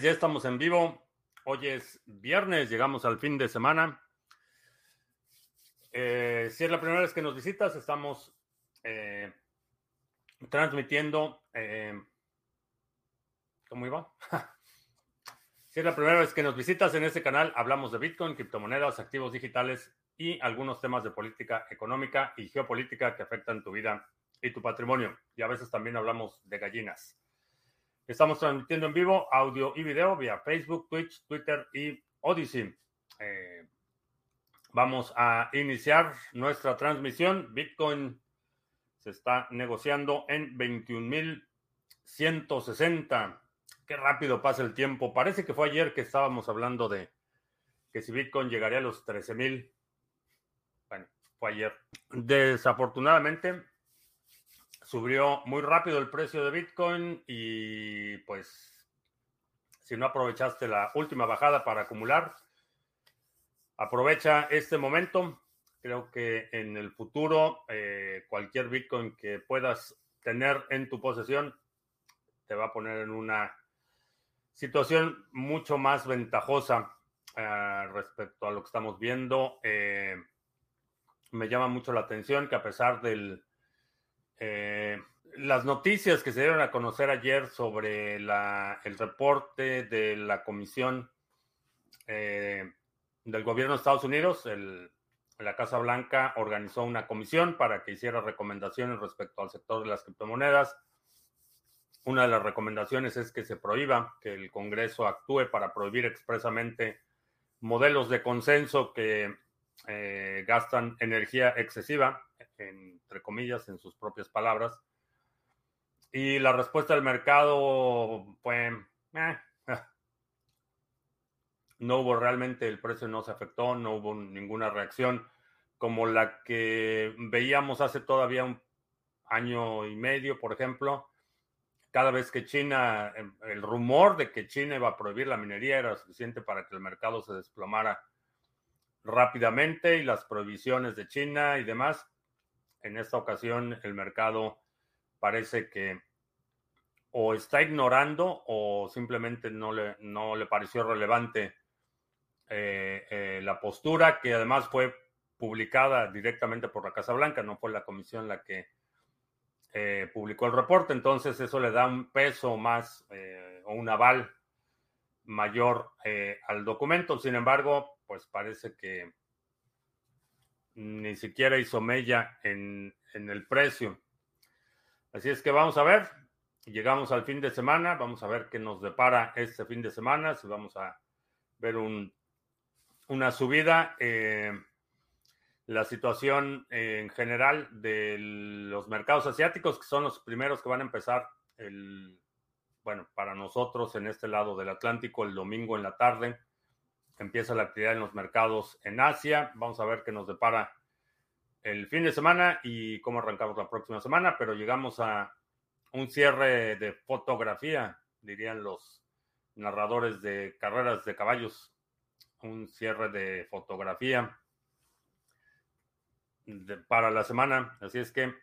noches, ya estamos en vivo. Hoy es viernes, llegamos al fin de semana. Eh, si es la primera vez que nos visitas, estamos eh, transmitiendo. Eh, ¿Cómo iba? si es la primera vez que nos visitas en este canal, hablamos de Bitcoin, criptomonedas, activos digitales y algunos temas de política económica y geopolítica que afectan tu vida y tu patrimonio. Y a veces también hablamos de gallinas. Estamos transmitiendo en vivo audio y video vía Facebook, Twitch, Twitter y Odyssey. Eh, vamos a iniciar nuestra transmisión. Bitcoin se está negociando en 21.160. Qué rápido pasa el tiempo. Parece que fue ayer que estábamos hablando de que si Bitcoin llegaría a los 13.000. Bueno, fue ayer. Desafortunadamente, subió muy rápido el precio de Bitcoin y pues si no aprovechaste la última bajada para acumular, aprovecha este momento. Creo que en el futuro eh, cualquier Bitcoin que puedas tener en tu posesión te va a poner en una situación mucho más ventajosa eh, respecto a lo que estamos viendo. Eh, me llama mucho la atención que a pesar del eh, las noticias que se dieron a conocer ayer sobre el reporte de la Comisión eh, del Gobierno de Estados Unidos, la Casa Blanca organizó una comisión para que hiciera recomendaciones respecto al sector de las criptomonedas. Una de las recomendaciones es que se prohíba, que el Congreso actúe para prohibir expresamente modelos de consenso que eh, gastan energía excesiva entre comillas, en sus propias palabras. Y la respuesta del mercado fue, eh, no hubo realmente, el precio no se afectó, no hubo ninguna reacción como la que veíamos hace todavía un año y medio, por ejemplo. Cada vez que China, em, el rumor de que China iba a prohibir la minería era suficiente para que el mercado se desplomara rápidamente y las prohibiciones de China y demás en esta ocasión el mercado parece que o está ignorando o simplemente no le, no le pareció relevante eh, eh, la postura, que además fue publicada directamente por la Casa Blanca, no fue la comisión la que eh, publicó el reporte, entonces eso le da un peso más o un aval mayor al documento. Sin embargo, pues parece que ni siquiera hizo mella en, el precio. Así es que vamos a ver. Llegamos al fin de semana. Vamos a ver qué nos depara este fin de semana. Si vamos a ver un, una subida. Eh, la situación en general de los mercados asiáticos, que son los primeros que van a empezar bueno, para nosotros en este lado del Atlántico el domingo en la tarde empieza la actividad en los mercados en Asia. Vamos a ver qué nos depara el fin de semana y cómo arrancamos la próxima semana, pero llegamos a un cierre de fotografía, dirían los narradores de carreras de caballos, un cierre de fotografía para la semana. Así es que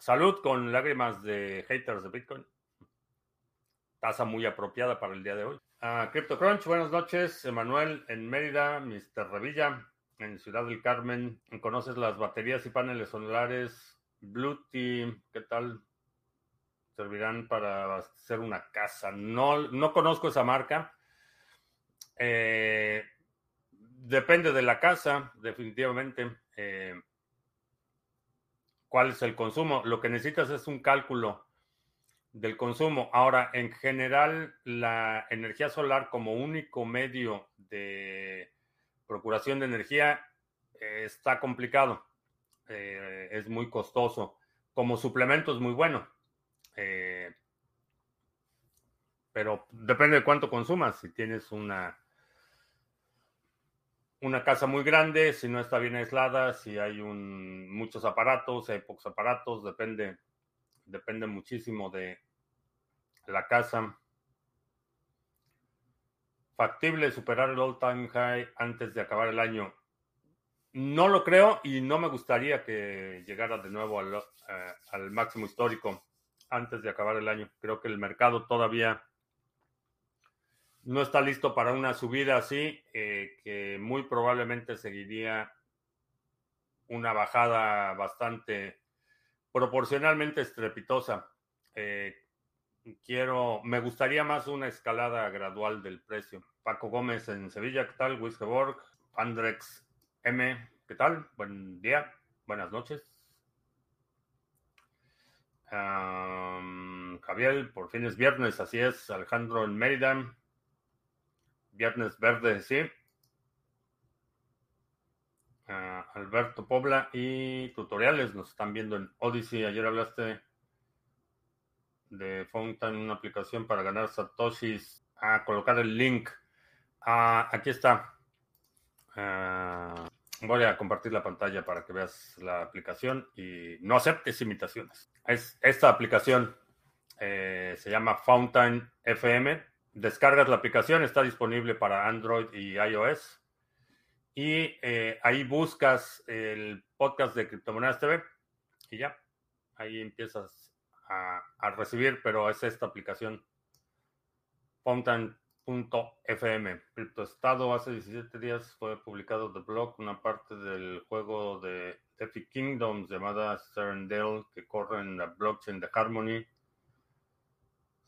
salud con lágrimas de haters de Bitcoin. Tasa muy apropiada para el día de hoy. Uh, CryptoCrunch, buenas noches. Emanuel en Mérida, Mr. Revilla en Ciudad del Carmen. ¿Conoces las baterías y paneles solares Blue Team? ¿Qué tal? Servirán para hacer una casa. No, no conozco esa marca. Eh, depende de la casa, definitivamente. Eh, ¿Cuál es el consumo? Lo que necesitas es un cálculo del consumo. Ahora, en general, la energía solar como único medio de procuración de energía eh, está complicado, eh, es muy costoso. Como suplemento es muy bueno, eh, pero depende de cuánto consumas. Si tienes una una casa muy grande, si no está bien aislada, si hay un, muchos aparatos, si hay pocos aparatos, depende depende muchísimo de la casa. ¿Factible superar el all-time high antes de acabar el año? No lo creo y no me gustaría que llegara de nuevo al, eh, máximo histórico antes de acabar el año. Creo que el mercado todavía no está listo para una subida así, eh, que muy probablemente seguiría una bajada bastante proporcionalmente estrepitosa. Eh, quiero, me gustaría más una escalada gradual del precio. Paco Gómez en Sevilla, ¿qué tal? Wiskeborg, Andrex M, ¿qué tal? Buen día, buenas noches. Javier, por fin es viernes, así es. Alejandro en Mérida. Viernes verde, sí. Ah, Alberto Pobla y tutoriales nos están viendo en Odyssey. Ayer hablaste de Fountain, una aplicación para ganar satoshis. A ah, colocar el link. Ah, aquí está. voy a compartir la pantalla para que veas la aplicación y no aceptes imitaciones. Es esta aplicación eh, se llama Fountain FM descargas la aplicación, está disponible para Android y iOS. Y eh, ahí buscas el podcast de Criptomonedas TV y ya, ahí empiezas a, recibir, pero es esta aplicación Fountain.fm. Criptoestado hace 17 días fue publicado The Blog, una parte del juego de Epic Kingdoms llamada Serendale que corre en la blockchain de Harmony.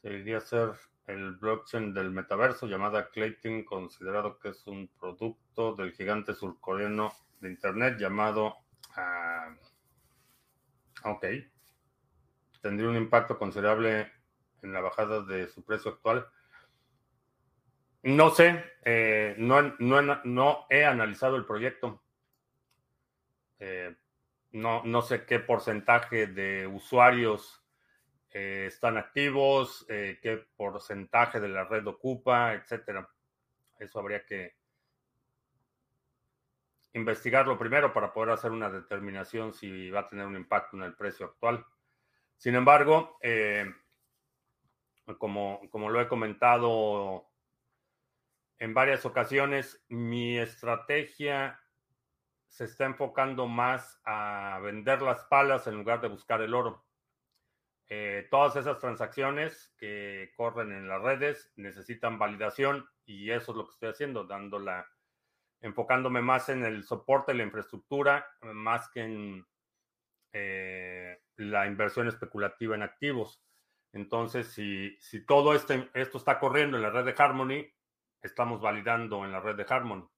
Seguiría ser el blockchain del metaverso llamada Clayton, considerado que es un producto del gigante surcoreano de Internet llamado... Uh, ok. Tendría un impacto considerable en la bajada de su precio actual. No sé, eh, no, no, he analizado el proyecto. Eh, no, no sé qué porcentaje de usuarios eh, están activos, eh, qué porcentaje de la red ocupa, etcétera. Eso habría que investigarlo primero para poder hacer una determinación si va a tener un impacto en el precio actual. Sin embargo, eh, como, como lo he comentado en varias ocasiones, mi estrategia se está enfocando más a vender las palas en lugar de buscar el oro. Eh, todas esas transacciones que corren en las redes necesitan validación y eso es lo que estoy haciendo, dándola, enfocándome más en el soporte la infraestructura, más que en eh, la inversión especulativa en activos. Entonces, si, si todo este, esto está corriendo en la red de Harmony, estamos validando en la red de Harmony.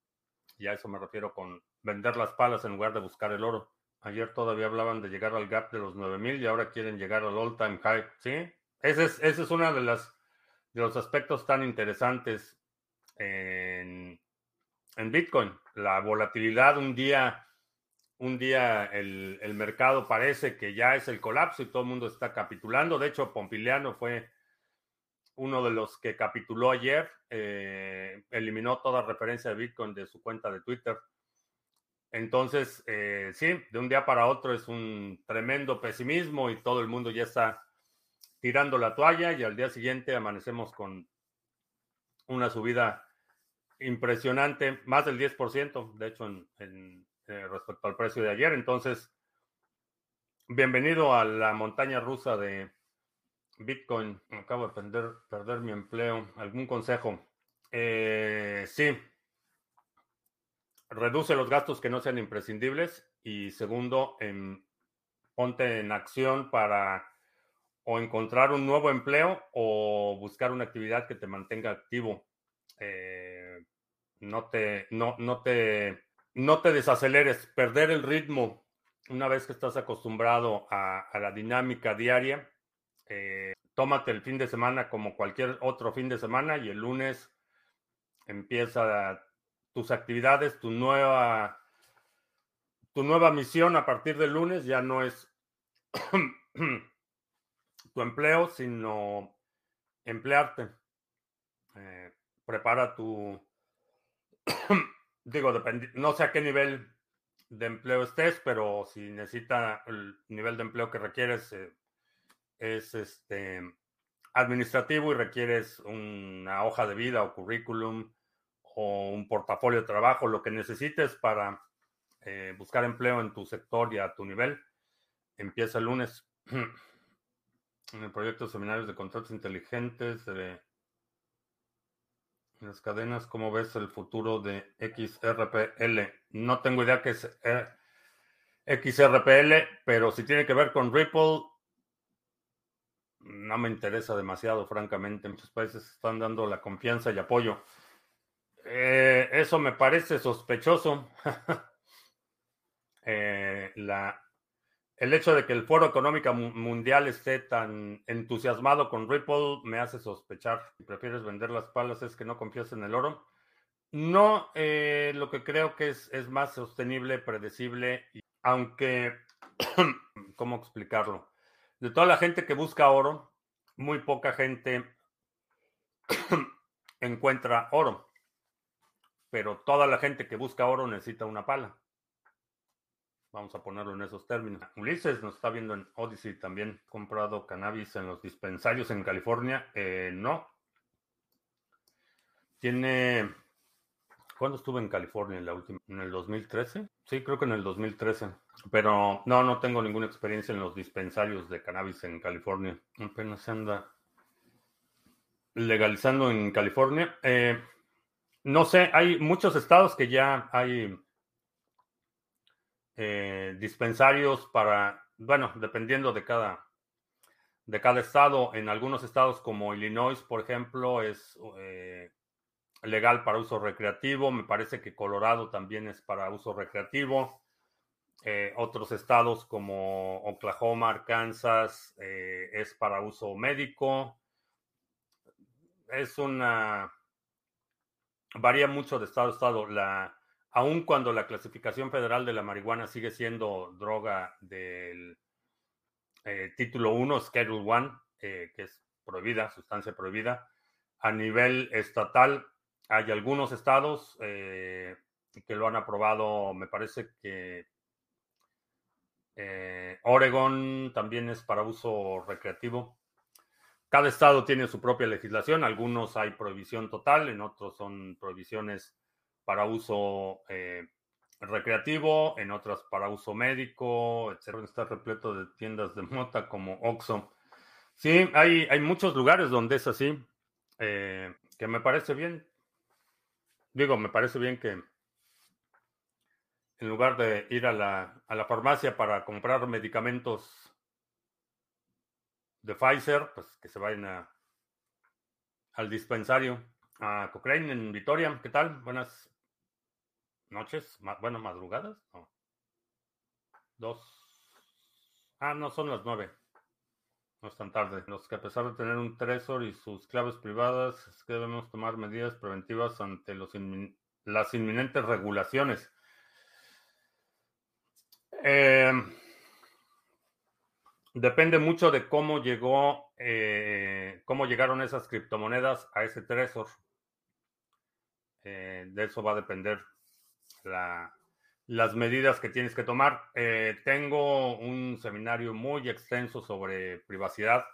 Y a eso me refiero con vender las palas en lugar de buscar el oro. Ayer todavía hablaban de llegar al gap de los 9000 y ahora quieren llegar al all time high. Sí, ese es, ese es uno de, las, de los aspectos tan interesantes en, Bitcoin. La volatilidad, un día, un día el, el, mercado parece que ya es el colapso y todo el mundo está capitulando. De hecho, Pompiliano fue uno de los que capituló ayer, eh, eliminó toda referencia de Bitcoin de su cuenta de Twitter. Entonces, eh, sí, de un día para otro es un tremendo pesimismo y todo el mundo ya está tirando la toalla y al día siguiente amanecemos con una subida impresionante, más del 10%, de hecho, en, eh, respecto al precio de ayer. Entonces, bienvenido a la montaña rusa de Bitcoin. Acabo de perder, mi empleo. ¿Algún consejo? Eh, sí, reduce los gastos que no sean imprescindibles y segundo, ponte en acción para o encontrar un nuevo empleo o buscar una actividad que te mantenga activo. Eh, no, te, no, no, te, no te desaceleres, perder el ritmo una vez que estás acostumbrado a, la dinámica diaria. Eh, tómate el fin de semana como cualquier otro fin de semana y el lunes empieza tus actividades, tu nueva, tu nueva misión a partir del lunes ya no es tu empleo, sino emplearte. Eh, prepara tu, digo, no sé a qué nivel de empleo estés, pero si necesita el nivel de empleo que requieres eh, es este administrativo y requieres una hoja de vida o currículum o un portafolio de trabajo, lo que necesites para eh, buscar empleo en tu sector y a tu nivel, empieza el lunes. en el proyecto Seminarios de Contratos Inteligentes, Las cadenas, ¿cómo ves el futuro de XRPL? No tengo idea qué es eh, XRPL, pero si tiene que ver con Ripple, no me interesa demasiado, francamente. Muchos países están dando la confianza y apoyo. Eh, eso me parece sospechoso. Eh, la, el hecho de que el Foro Económico Mundial esté tan entusiasmado con Ripple me hace sospechar. Si prefieres vender las palas es que no confías en el oro. No, eh, lo que creo que es, es más sostenible, predecible, aunque, ¿cómo explicarlo? De toda la gente que busca oro, muy poca gente encuentra oro. Pero toda la gente que busca oro necesita una pala. Vamos a ponerlo en esos términos. Ulises nos está viendo en Odyssey también. ¿Comprado cannabis en los dispensarios en California? Eh, no. Tiene. ¿Cuándo estuve en California en la última? ¿En el 2013? Sí, creo que en el 2013. Pero no, no tengo ninguna experiencia en los dispensarios de cannabis en California. Apenas se anda legalizando en California. Eh, no sé, hay muchos estados que ya hay eh, dispensarios para, bueno, dependiendo de cada, de cada estado. En algunos estados como Illinois, por ejemplo, es eh, legal para uso recreativo. Me parece que Colorado también es para uso recreativo. Eh, otros estados como Oklahoma, Arkansas, es para uso médico. Es una... Varía mucho de estado a estado. La, aun cuando la clasificación federal de la marihuana sigue siendo droga del eh, título 1, Schedule 1, eh, que es prohibida, sustancia prohibida, a nivel estatal hay algunos estados eh, que lo han aprobado, me parece que Oregon también es para uso recreativo. Cada estado tiene su propia legislación, algunos hay prohibición total, en otros son prohibiciones para uso eh, recreativo, en otras para uso médico, etc. Está repleto de tiendas de mota como Oxxo. Sí, hay, hay muchos lugares donde es así, eh, que me parece bien. Digo, me parece bien que en lugar de ir a la, a la farmacia para comprar medicamentos de Pfizer, pues que se vayan a, al dispensario. A Cochrane en Vitoria, ¿qué tal? Buenas noches, bueno, madrugadas, no. Dos. Ah, no, son las nueve. No es tan tarde. Los que a pesar de tener un Tresor y sus claves privadas, es que debemos tomar medidas preventivas ante los las inminentes regulaciones. Eh, depende mucho de cómo llegó, eh, cómo llegaron esas criptomonedas a ese Tresor. Eh, de eso va a depender las medidas que tienes que tomar. Eh, tengo un seminario muy extenso sobre privacidad.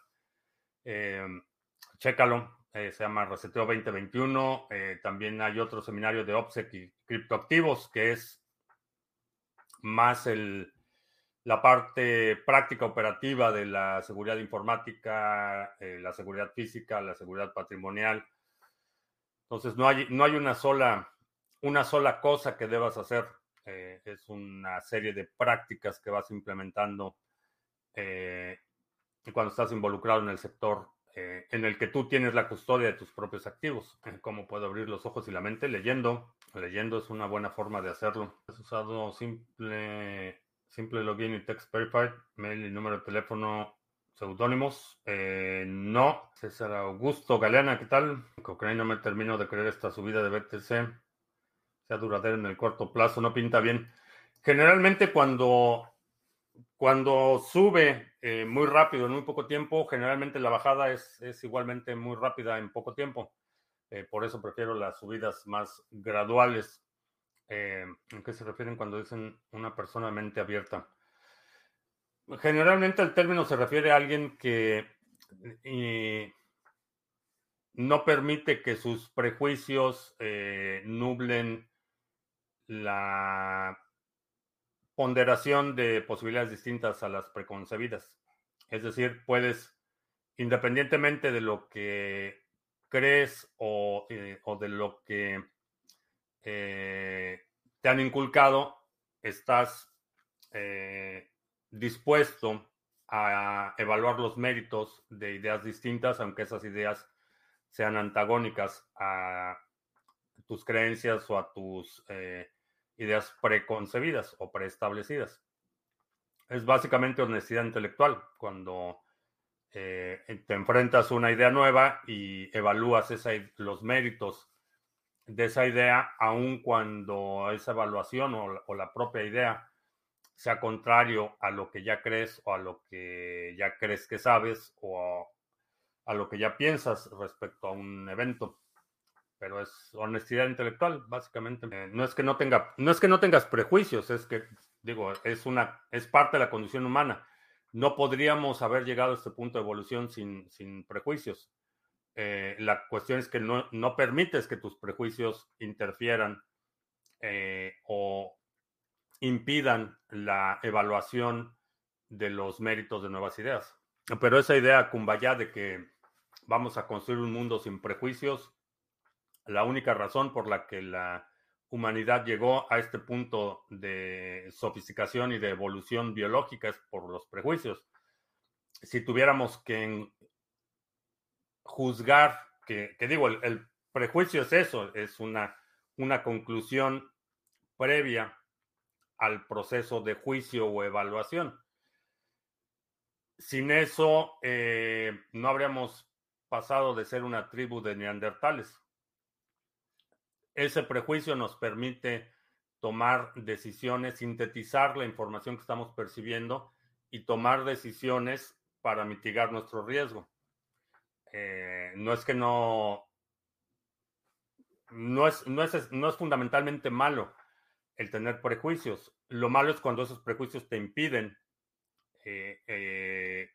Chécalo, se llama Reseteo 2021. también hay otro seminario de OPSEC y criptoactivos, que es más el, la parte práctica operativa de la seguridad informática, la seguridad física, la seguridad patrimonial. Entonces, no hay, no hay una sola una sola cosa que debas hacer. Eh, es una serie de prácticas que vas implementando eh, cuando estás involucrado en el sector eh, en el que tú tienes la custodia de tus propios activos. ¿Cómo puedo abrir los ojos y la mente? Leyendo. Leyendo es una buena forma de hacerlo. ¿Has usado simple, simple login y text verified? Mail y número de teléfono seudónimos. no. César Augusto Galeana, ¿qué tal? Cochrane no me termino de creer esta subida de BTC sea duradero en el corto plazo, no pinta bien. Generalmente cuando, cuando sube eh, muy rápido en muy poco tiempo, generalmente la bajada es, igualmente muy rápida en poco tiempo. Eh, por eso prefiero las subidas más graduales. Eh, ¿En qué se refieren cuando dicen una persona mente abierta? Generalmente el término se refiere a alguien que no permite que sus prejuicios nublen la ponderación de posibilidades distintas a las preconcebidas. Es decir, puedes, independientemente de lo que crees eh, o de lo que eh, te han inculcado, estás eh, dispuesto a evaluar los méritos de ideas distintas, aunque esas ideas sean antagónicas a tus creencias o a tus eh, ideas preconcebidas o preestablecidas. Es básicamente honestidad intelectual cuando te enfrentas a una idea nueva y evalúas los méritos de esa idea, aun cuando esa evaluación o, la propia idea sea contrario a lo que ya crees o a lo que ya crees que sabes o a, lo que ya piensas respecto a un evento. Pero es honestidad intelectual, básicamente. Eh, no es que no tenga, no es que no tengas prejuicios, es que digo, es una, es parte de la condición humana. No podríamos haber llegado a este punto de evolución sin, sin prejuicios. Eh, la cuestión es que no, no, permites que tus prejuicios interfieran eh, o impidan la evaluación de los méritos de nuevas ideas. Pero esa idea cumbaya de que vamos a construir un mundo sin prejuicios, la única razón por la que la humanidad llegó a este punto de sofisticación y de evolución biológica es por los prejuicios. Si tuviéramos que juzgar, que, digo, el, el, prejuicio es eso, es una, una conclusión previa al proceso de juicio o evaluación. Sin eso, eh, no habríamos pasado de ser una tribu de neandertales. Ese prejuicio nos permite tomar decisiones, sintetizar la información que estamos percibiendo y tomar decisiones para mitigar nuestro riesgo. Eh, no es que no, no es, no es, no es fundamentalmente malo el tener prejuicios. Lo malo es cuando esos prejuicios te impiden eh, eh,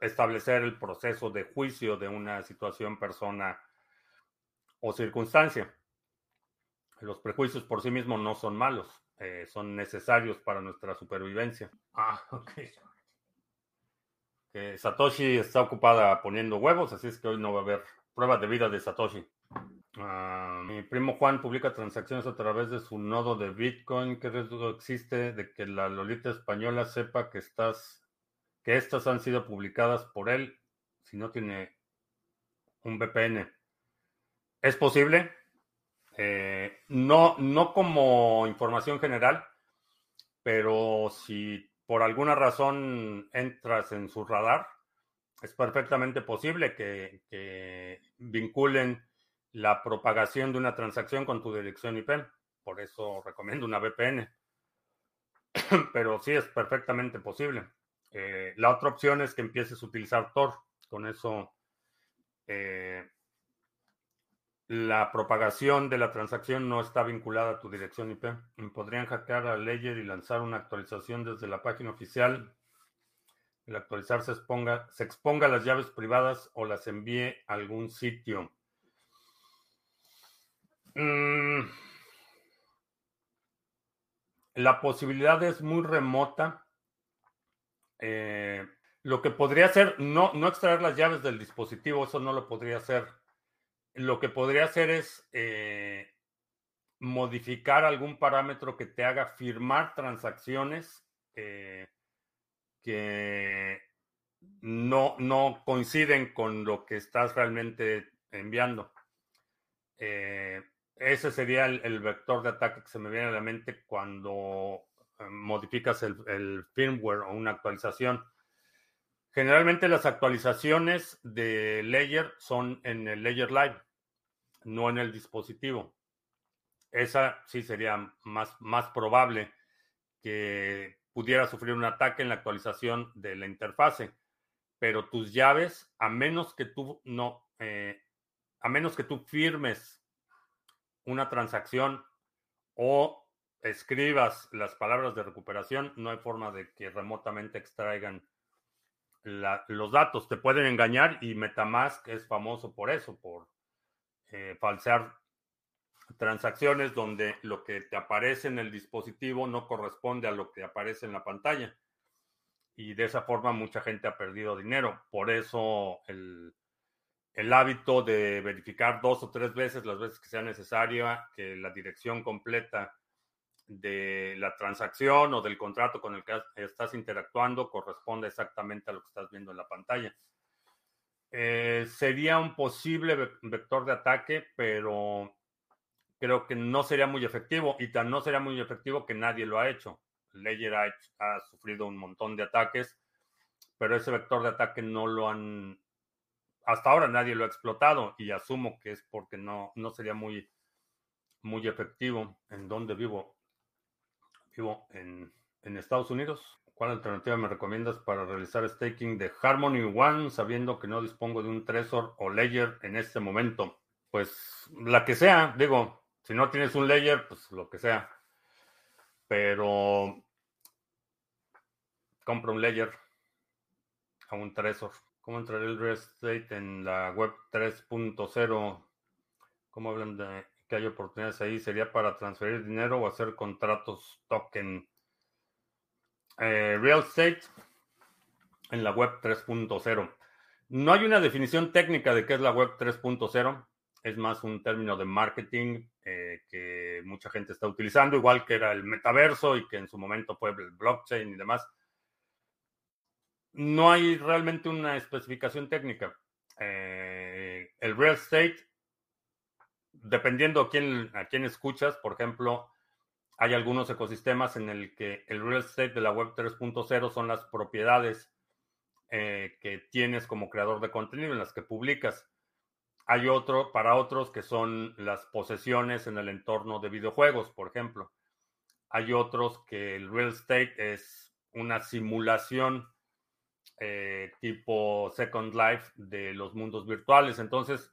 establecer el proceso de juicio de una situación, persona o circunstancia. Los prejuicios por sí mismos no son malos, son necesarios para nuestra supervivencia. Ah, ok. Satoshi está ocupada poniendo huevos, así es que hoy no va a haber prueba de vida de Satoshi. Ah, mi primo Juan publica transacciones a través de su nodo de Bitcoin. ¿Qué riesgo existe de que la Lolita española sepa que estás, que estas han sido publicadas por él si no tiene un VPN? Es posible. Eh, no, no como información general, pero si por alguna razón entras en su radar, es perfectamente posible que, vinculen la propagación de una transacción con tu dirección IP. Por eso recomiendo una VPN. Pero sí es perfectamente posible. Eh, la otra opción es que empieces a utilizar Tor. Con eso eh, la propagación de la transacción no está vinculada a tu dirección IP. Podrían hackear a Ledger y lanzar una actualización desde la página oficial. El actualizar se exponga, se exponga las llaves privadas o las envíe a algún sitio. Mm. la posibilidad es muy remota. Eh, lo que podría hacer, no, no extraer las llaves del dispositivo, eso no lo podría hacer. Lo que podría hacer es eh, modificar algún parámetro que te haga firmar transacciones eh, que no, no coinciden con lo que estás realmente enviando. Eh, ese sería el, vector de ataque que se me viene a la mente cuando modificas el, firmware o una actualización. Generalmente las actualizaciones de Layer son en el Layer Live, no en el dispositivo. Esa sí sería más, más probable que pudiera sufrir un ataque en la actualización de la interfase. Pero tus llaves, a menos que tú no, eh, a menos que tú firmes una transacción o escribas las palabras de recuperación, no hay forma de que remotamente extraigan los datos. Te pueden engañar y Metamask es famoso por eso, por eh, falsear transacciones donde lo que te aparece en el dispositivo no corresponde a lo que aparece en la pantalla. Y de esa forma mucha gente ha perdido dinero. Por eso el, hábito de verificar dos o tres veces, las veces que sea necesaria, que la dirección completa de la transacción o del contrato con el que estás interactuando corresponde exactamente a lo que estás viendo en la pantalla. Eh, sería un posible vector de ataque, pero creo que no sería muy efectivo y tan no sería muy efectivo que nadie lo ha hecho. Ledger ha, sufrido un montón de ataques, pero ese vector de ataque no lo han hasta ahora nadie lo ha explotado y asumo que es porque no, no sería muy, muy efectivo. ¿En dónde vivo? Vivo en, en Estados Unidos. ¿Cuál alternativa me recomiendas para realizar staking de Harmony One sabiendo que no dispongo de un Trezor o Ledger en este momento? Pues la que sea, digo, si no tienes un Ledger, pues lo que sea. Pero compra un Ledger a un Trezor. ¿Cómo entrará el real estate en la web 3.0? ¿Cómo hablan de que hay oportunidades ahí? ¿Sería para transferir dinero o hacer contratos token? Eh, real estate en la web 3.0. No hay una definición técnica de qué es la web 3.0. Es más un término de marketing eh, que mucha gente está utilizando, igual que era el metaverso y que en su momento fue el blockchain y demás no hay realmente una especificación técnica. Eh, el real estate, dependiendo a quién, a quién escuchas, por ejemplo, hay algunos ecosistemas en el que el real estate de la web 3.0 son las propiedades eh, que tienes como creador de contenido, en las que publicas. Hay otro para otros que son las posesiones en el entorno de videojuegos, por ejemplo. Hay otros que el real estate es una simulación eh, tipo Second Life de los mundos virtuales. Entonces,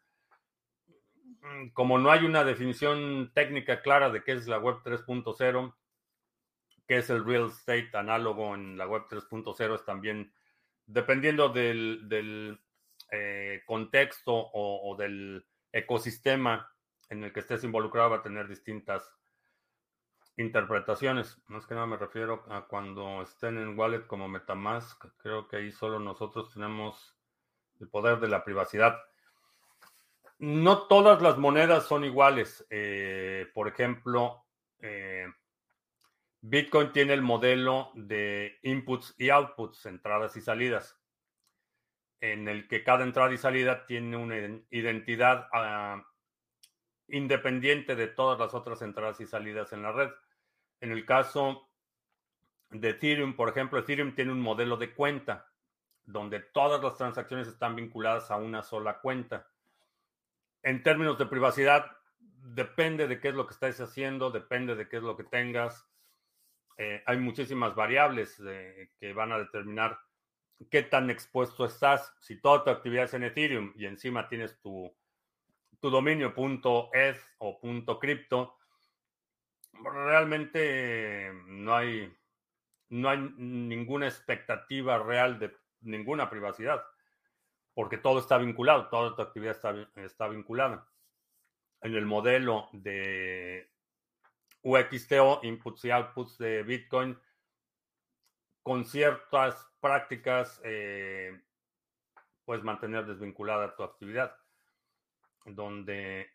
como no hay una definición técnica clara de qué es la web 3.0, qué es el real estate análogo en la web 3.0, es también, dependiendo del, eh, contexto o, o, del ecosistema en el que estés involucrado, va a tener distintas interpretaciones. Más que nada me refiero a cuando estén en wallet como Metamask. Creo que ahí solo nosotros tenemos el poder de la privacidad. No todas las monedas son iguales. Eh, por ejemplo, eh, Bitcoin tiene el modelo de inputs y outputs, entradas y salidas, en el que cada entrada y salida tiene una identidad ah, independiente de todas las otras entradas y salidas en la red. En el caso de Ethereum, por ejemplo, Ethereum tiene un modelo de cuenta donde todas las transacciones están vinculadas a una sola cuenta. En términos de privacidad, depende de qué es lo que estés haciendo, depende de qué es lo que tengas. Eh, hay muchísimas variables eh, que van a determinar qué tan expuesto estás. Si toda tu actividad es en Ethereum y encima tienes tu, tu dominio .eth o .crypto, realmente no hay, no hay ninguna expectativa real de ninguna privacidad, porque todo está vinculado, toda tu actividad está, está vinculada. En el modelo de UXTO, inputs y outputs de Bitcoin, con ciertas prácticas, eh, puedes mantener desvinculada tu actividad, donde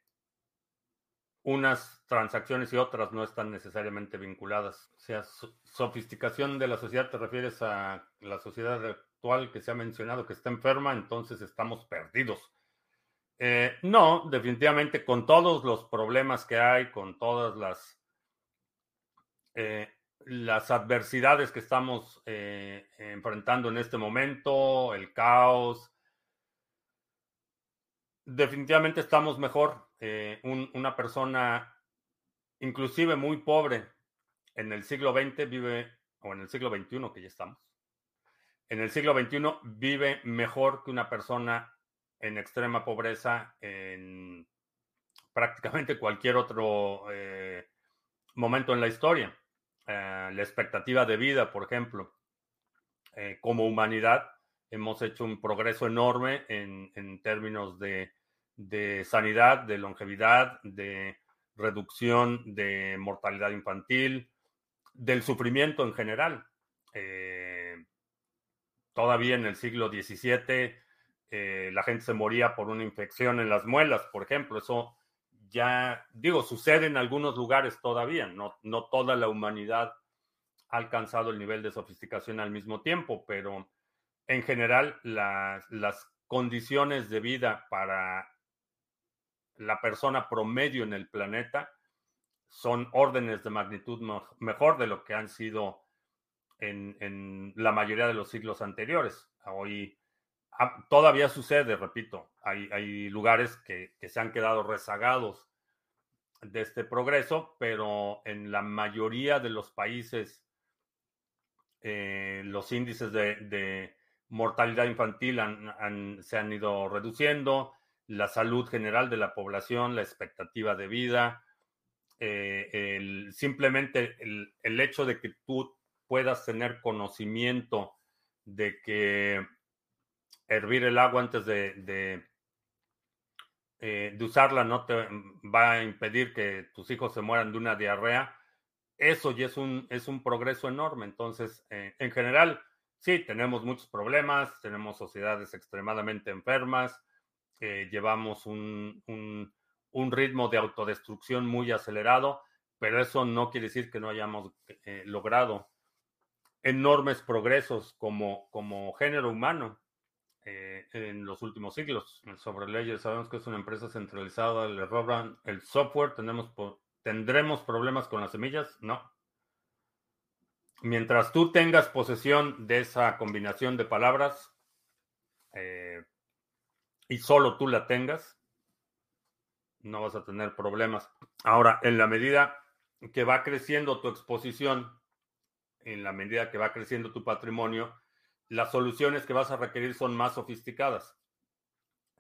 unas transacciones y otras no están necesariamente vinculadas. O sea, sofisticación de la sociedad, te refieres a la sociedad actual que se ha mencionado que está enferma, entonces estamos perdidos. Eh, no, definitivamente con todos los problemas que hay, con todas las, eh, las adversidades que estamos eh, enfrentando en este momento, el caos, definitivamente estamos mejor. Una persona, inclusive muy pobre, en el siglo XX vive, o en el siglo XXI, que ya estamos, en el siglo XXI vive mejor que una persona en extrema pobreza en prácticamente cualquier otro eh, momento en la historia. Eh, la expectativa de vida, por ejemplo, como humanidad, hemos hecho un progreso enorme en, términos de, sanidad, de longevidad, de reducción de mortalidad infantil, del sufrimiento en general. Eh, todavía en el siglo XVII eh, la gente se moría por una infección en las muelas, por ejemplo. Eso ya, digo, sucede en algunos lugares todavía. No, no toda la humanidad ha alcanzado el nivel de sofisticación al mismo tiempo, pero en general las, las condiciones de vida para la persona promedio en el planeta son órdenes de magnitud mejor de lo que han sido en, la mayoría de los siglos anteriores. Hoy ah, todavía sucede, repito, hay, hay lugares que, se han quedado rezagados de este progreso, pero en la mayoría de los países eh, los índices de, mortalidad infantil se han ido reduciendo, la salud general de la población, la expectativa de vida, eh, simplemente el, hecho de que tú puedas tener conocimiento de que hervir el agua antes de, de, eh, usarla no te va a impedir que tus hijos se mueran de una diarrea, eso ya es un, es un progreso enorme. Entonces, eh, en general, sí, tenemos muchos problemas, tenemos sociedades extremadamente enfermas, eh, llevamos un, un, ritmo de autodestrucción muy acelerado, pero eso no quiere decir que no hayamos logrado enormes progresos como, como género humano eh, en los últimos siglos. Sobre leyes, sabemos que es una empresa centralizada, le roban el software, tenemos ¿tendremos problemas con las semillas? No. Mientras tú tengas posesión de esa combinación de palabras eh, y solo tú la tengas, no vas a tener problemas. Ahora, en la medida que va creciendo tu exposición en la medida que va creciendo tu patrimonio, las soluciones que vas a requerir son más sofisticadas.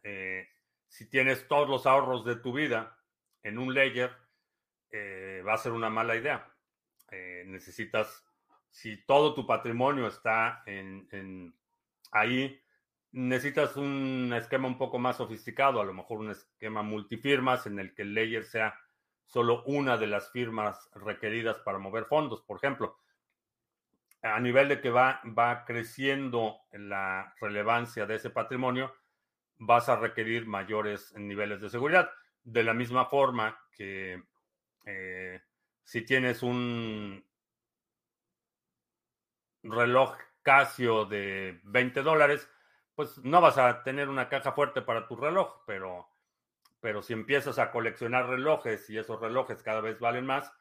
Eh, si tienes todos los ahorros de tu vida en un ledger, eh, va a ser una mala idea. Eh, necesitas, si todo tu patrimonio está en, ahí, necesitas un esquema un poco más sofisticado, a lo mejor un esquema multifirmas en el que el ledger sea solo una de las firmas requeridas para mover fondos. Por ejemplo, a nivel de que va, va creciendo la relevancia de ese patrimonio, vas a requerir mayores niveles de seguridad. De la misma forma que eh, si tienes un reloj Casio de 20 dólares, pues no vas a tener una caja fuerte para tu reloj, pero, pero si empiezas a coleccionar relojes y esos relojes cada vez valen más,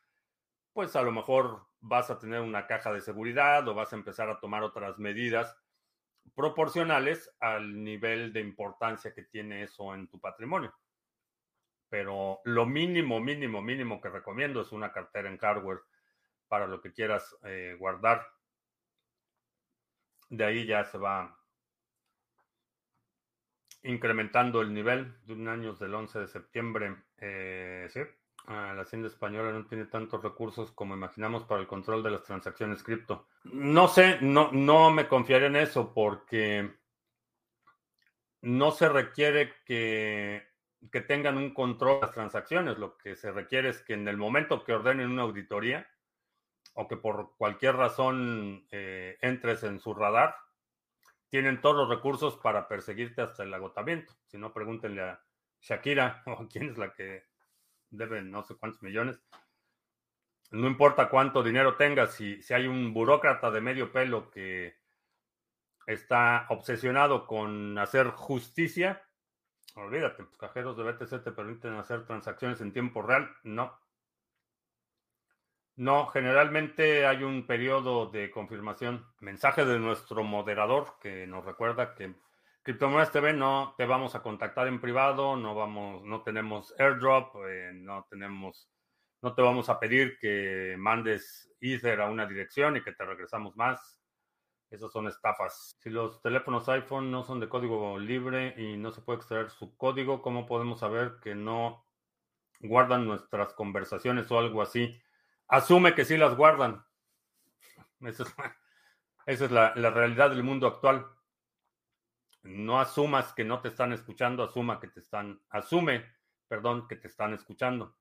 pues a lo mejor vas a tener una caja de seguridad o vas a empezar a tomar otras medidas proporcionales al nivel de importancia que tiene eso en tu patrimonio. Pero lo mínimo, mínimo, mínimo que recomiendo es una cartera en hardware para lo que quieras eh, guardar. De ahí ya se va incrementando el nivel de un año del 11 de septiembre. Eh, ¿sí? Ah, la Hacienda Española no tiene tantos recursos como imaginamos para el control de las transacciones cripto. No sé, no, no me confiaré en eso porque no se requiere que, que tengan un control de las transacciones. Lo que se requiere es que en el momento que ordenen una auditoría o que por cualquier razón eh, entres en su radar, tienen todos los recursos para perseguirte hasta el agotamiento. Si no, pregúntenle a Shakira o quién es la que deben no sé cuántos millones. No importa cuánto dinero tengas, si, si hay un burócrata de medio pelo que está obsesionado con hacer justicia, olvídate, los cajeros de BTC te permiten hacer transacciones en tiempo real. No. No, generalmente hay un periodo de confirmación. Mensaje de nuestro moderador que nos recuerda que Criptomonedas TV no te vamos a contactar en privado, no vamos, no tenemos airdrop, eh, no tenemos, no te vamos a pedir que mandes Ether a una dirección y que te regresamos más. Esas son estafas. Si los teléfonos iPhone no son de código libre y no se puede extraer su código, ¿cómo podemos saber que no guardan nuestras conversaciones o algo así? Asume que sí las guardan. Esa es, la realidad del mundo actual no asumas que no te están escuchando, asuma que te están, asume, perdón, que te están escuchando.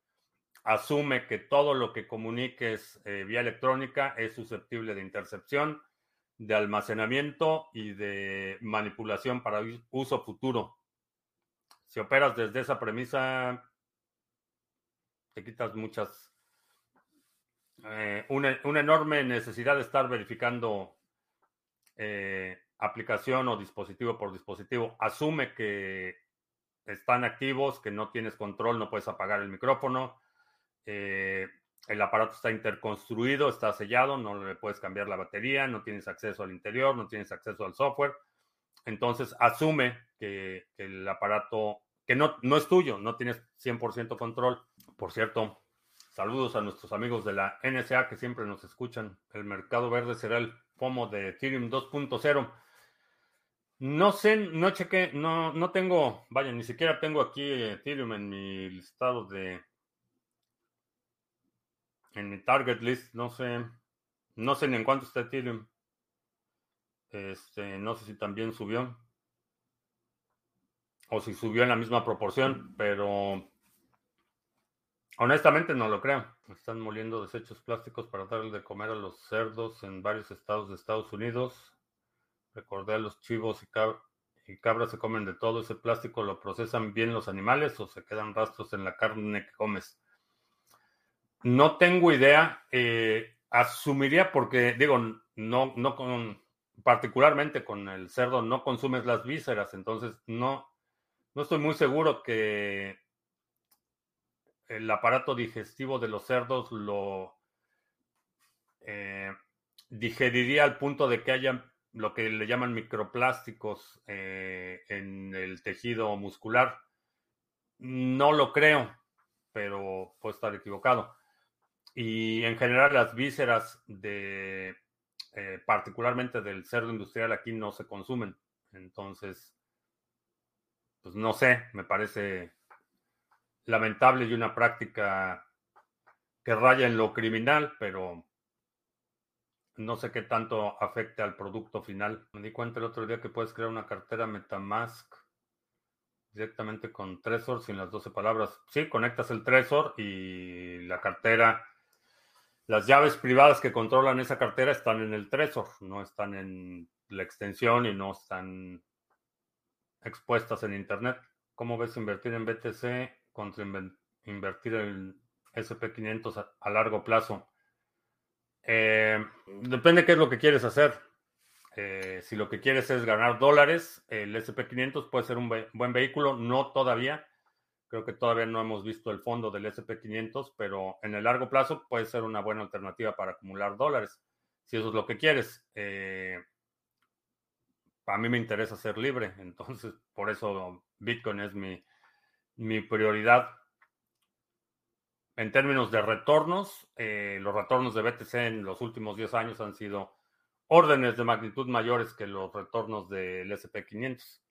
Asume que todo lo que comuniques eh, vía electrónica es susceptible de intercepción. de almacenamiento y de manipulación para uso futuro. Si operas desde esa premisa, te quitas muchas, eh, una, enorme necesidad de estar verificando eh, aplicación o dispositivo por dispositivo. Asume que están activos, que no tienes control, no puedes apagar el micrófono. Eh, el aparato está interconstruido, está sellado, no le puedes cambiar la batería, no tienes acceso al interior, no tienes acceso al software. Entonces asume que, el aparato, que no, no es tuyo, no tienes 100% control. Por cierto, saludos a nuestros amigos de la NSA que siempre nos escuchan. El mercado verde será el FOMO de Ethereum 2.0. No sé, no chequé, no, no tengo, vaya, ni siquiera tengo aquí Ethereum en mi listado de, en mi target list, no sé, no sé ni en cuánto está Ethereum. Este, no sé si también subió. O si subió en la misma proporción, pero honestamente no lo creo. Están moliendo desechos plásticos para darle de comer a los cerdos en varios estados de Estados Unidos. Recordé a los chivos y, cabras se comen de todo. ¿Ese plástico lo procesan bien los animales o se quedan rastros en la carne que comes? No tengo idea. Eh, asumiría porque, digo, no, no con, particularmente con el cerdo no consumes las vísceras, entonces no, no estoy muy seguro que el aparato digestivo de los cerdos lo eh, digeriría al punto de que haya lo que le llaman microplásticos eh, en el tejido muscular. No lo creo, pero puedo estar equivocado. Y en general las vísceras de, eh, particularmente del cerdo industrial aquí no se consumen. Entonces, pues no sé, me parece lamentable y una práctica que raya en lo criminal, pero no sé qué tanto afecta al producto final. Me di cuenta el otro día que puedes crear una cartera Metamask directamente con Trezor sin las 12 palabras. Sí, conectas el Trezor y la cartera, las llaves privadas que controlan esa cartera están en el Trezor, no están en la extensión y no están expuestas en Internet. ¿Cómo ves invertir en BTC contra invertir en SP500 a largo plazo? Eh, depende qué es lo que quieres hacer. Eh, si lo que quieres es ganar dólares, el SP500 puede ser un buen vehículo, no todavía. Creo que todavía no hemos visto el fondo del SP500, pero en el largo plazo puede ser una buena alternativa para acumular dólares, si eso es lo que quieres. Eh, a mí me interesa ser libre, entonces por eso Bitcoin es mi, mi prioridad. En términos de retornos, eh, los retornos de BTC en los últimos 10 años han sido órdenes de magnitud mayores que los retornos del SP500.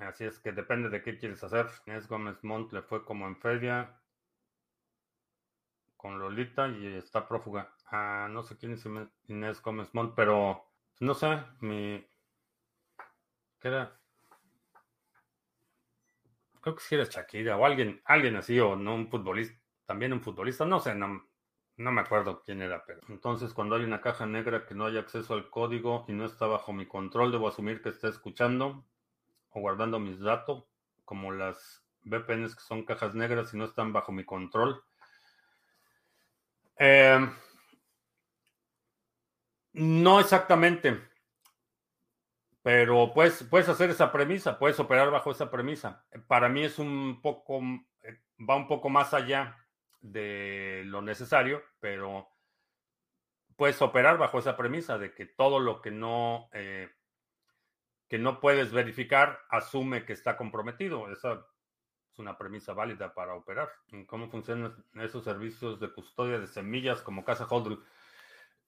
Así es que depende de qué quieres hacer. Inés Gómez Montt le fue como en feria con Lolita y está prófuga. Ah, no sé quién es Inés Gómez Montt, pero no sé, mi... ¿Qué era? Creo que si era Shakira o alguien, alguien así, o no un futbolista, también un futbolista, no sé, no, no me acuerdo quién era, pero entonces cuando hay una caja negra que no hay acceso al código y no está bajo mi control, debo asumir que está escuchando o guardando mis datos, como las VPNs que son cajas negras y no están bajo mi control. Em, no exactamente. Pero puedes, puedes hacer esa premisa, puedes operar bajo esa premisa. Para mí es un poco, eh, va un poco más allá de lo necesario, pero puedes operar bajo esa premisa de que todo lo que no, eh, que no puedes verificar asume que está comprometido. Esa es una premisa válida para operar. ¿Cómo funcionan esos servicios de custodia de semillas como Casa Hodl?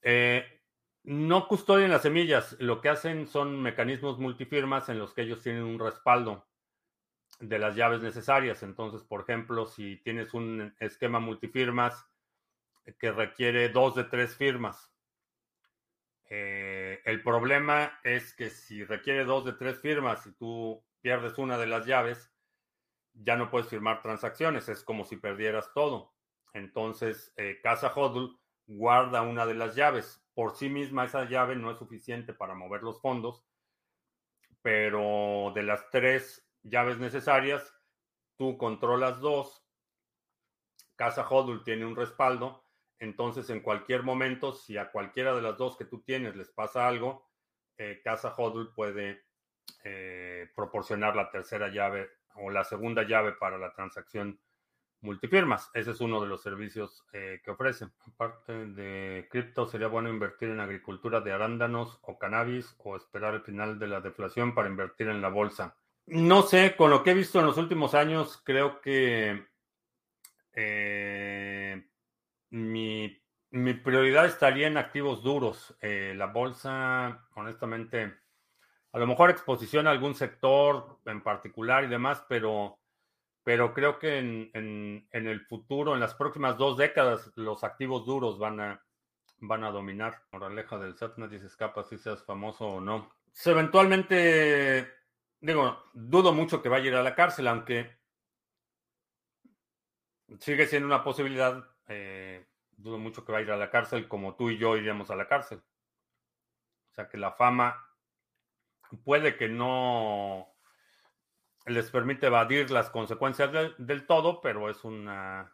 Eh, no custodian las semillas, lo que hacen son mecanismos multifirmas en los que ellos tienen un respaldo de las llaves necesarias. Entonces, por ejemplo, si tienes un esquema multifirmas que requiere dos de tres firmas, eh, el problema es que si requiere dos de tres firmas y tú pierdes una de las llaves, ya no puedes firmar transacciones, es como si perdieras todo. Entonces, eh, Casa Hodl guarda una de las llaves por sí misma esa llave no es suficiente para mover los fondos, pero de las tres llaves necesarias, tú controlas dos, Casa Hodul tiene un respaldo, entonces en cualquier momento, si a cualquiera de las dos que tú tienes les pasa algo, eh, Casa Hodul puede eh, proporcionar la tercera llave o la segunda llave para la transacción multifirmas. Ese es uno de los servicios eh, que ofrecen. Aparte de cripto, sería bueno invertir en agricultura de arándanos o cannabis o esperar el final de la deflación para invertir en la bolsa. No sé, con lo que he visto en los últimos años, creo que eh, mi, prioridad estaría en activos duros. Eh, la bolsa, honestamente, a lo mejor exposición a algún sector en particular y demás, pero pero creo que en, el futuro, en las próximas dos décadas, los activos duros van a, van a dominar. Moraleja del SAT, nadie se escapa si seas famoso o no. eventualmente, digo, dudo mucho que vaya a ir a la cárcel, aunque sigue siendo una posibilidad. Eh, dudo mucho que vaya a ir a la cárcel como tú y yo iríamos a la cárcel. O sea que la fama puede que no les permite evadir las consecuencias del todo, pero es una,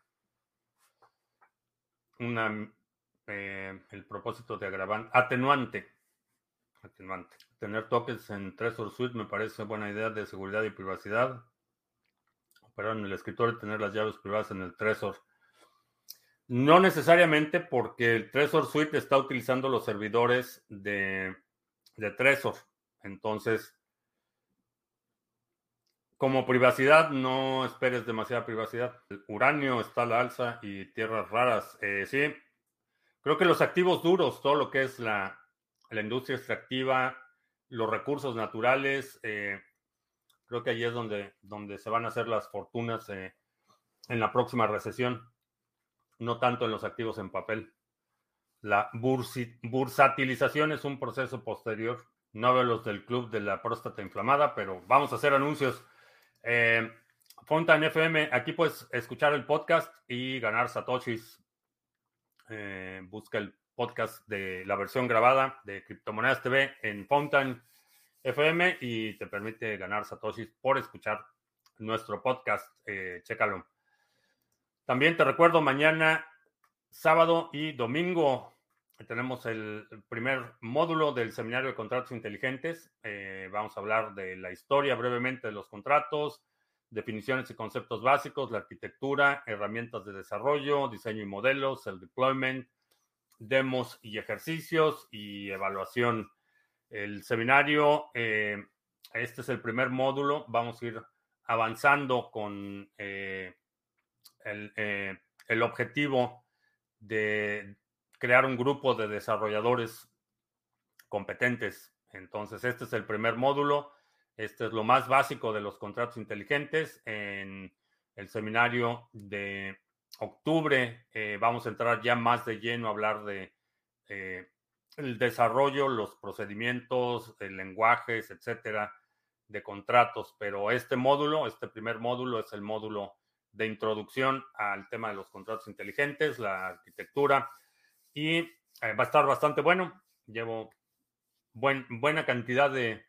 una eh, el propósito de agravante, atenuante, atenuante. Tener toques en Trezor Suite me parece buena idea de seguridad y privacidad. Pero en el escritorio tener las llaves privadas en el Trezor. No necesariamente porque el Trezor Suite está utilizando los servidores de, de Trezor. Entonces, como privacidad, no esperes demasiada privacidad. El uranio está a la alza y tierras raras. Eh, sí, creo que los activos duros, todo lo que es la, industria extractiva, los recursos naturales, eh, creo que ahí es donde, donde se van a hacer las fortunas eh, en la próxima recesión, no tanto en los activos en papel. La bursatilización es un proceso posterior. No veo los del club de la próstata inflamada, pero vamos a hacer anuncios. Eh, Fontan FM, aquí puedes escuchar el podcast y ganar satoshis. Eh, busca el podcast de la versión grabada de Criptomonedas TV en Fountain FM y te permite ganar satoshis por escuchar nuestro podcast. Eh, chécalo. También te recuerdo, mañana, sábado y domingo, tenemos el primer módulo del seminario de contratos inteligentes. Eh, vamos a hablar de la historia brevemente de los contratos, definiciones y conceptos básicos, la arquitectura, herramientas de desarrollo, diseño y modelos, el deployment, demos y ejercicios y evaluación. El seminario, eh, este es el primer módulo. Vamos a ir avanzando con eh, el, el objetivo de crear un grupo de desarrolladores competentes. Entonces, este es el primer módulo. Este es lo más básico de los contratos inteligentes. En el seminario de octubre eh, vamos a entrar ya más de lleno a hablar de eh, el desarrollo, los procedimientos, el lenguajes, etcétera, de contratos. Pero este módulo, este primer módulo, es el módulo de introducción al tema de los contratos inteligentes, la arquitectura, y eh, va a estar bastante bueno. Llevo buena cantidad de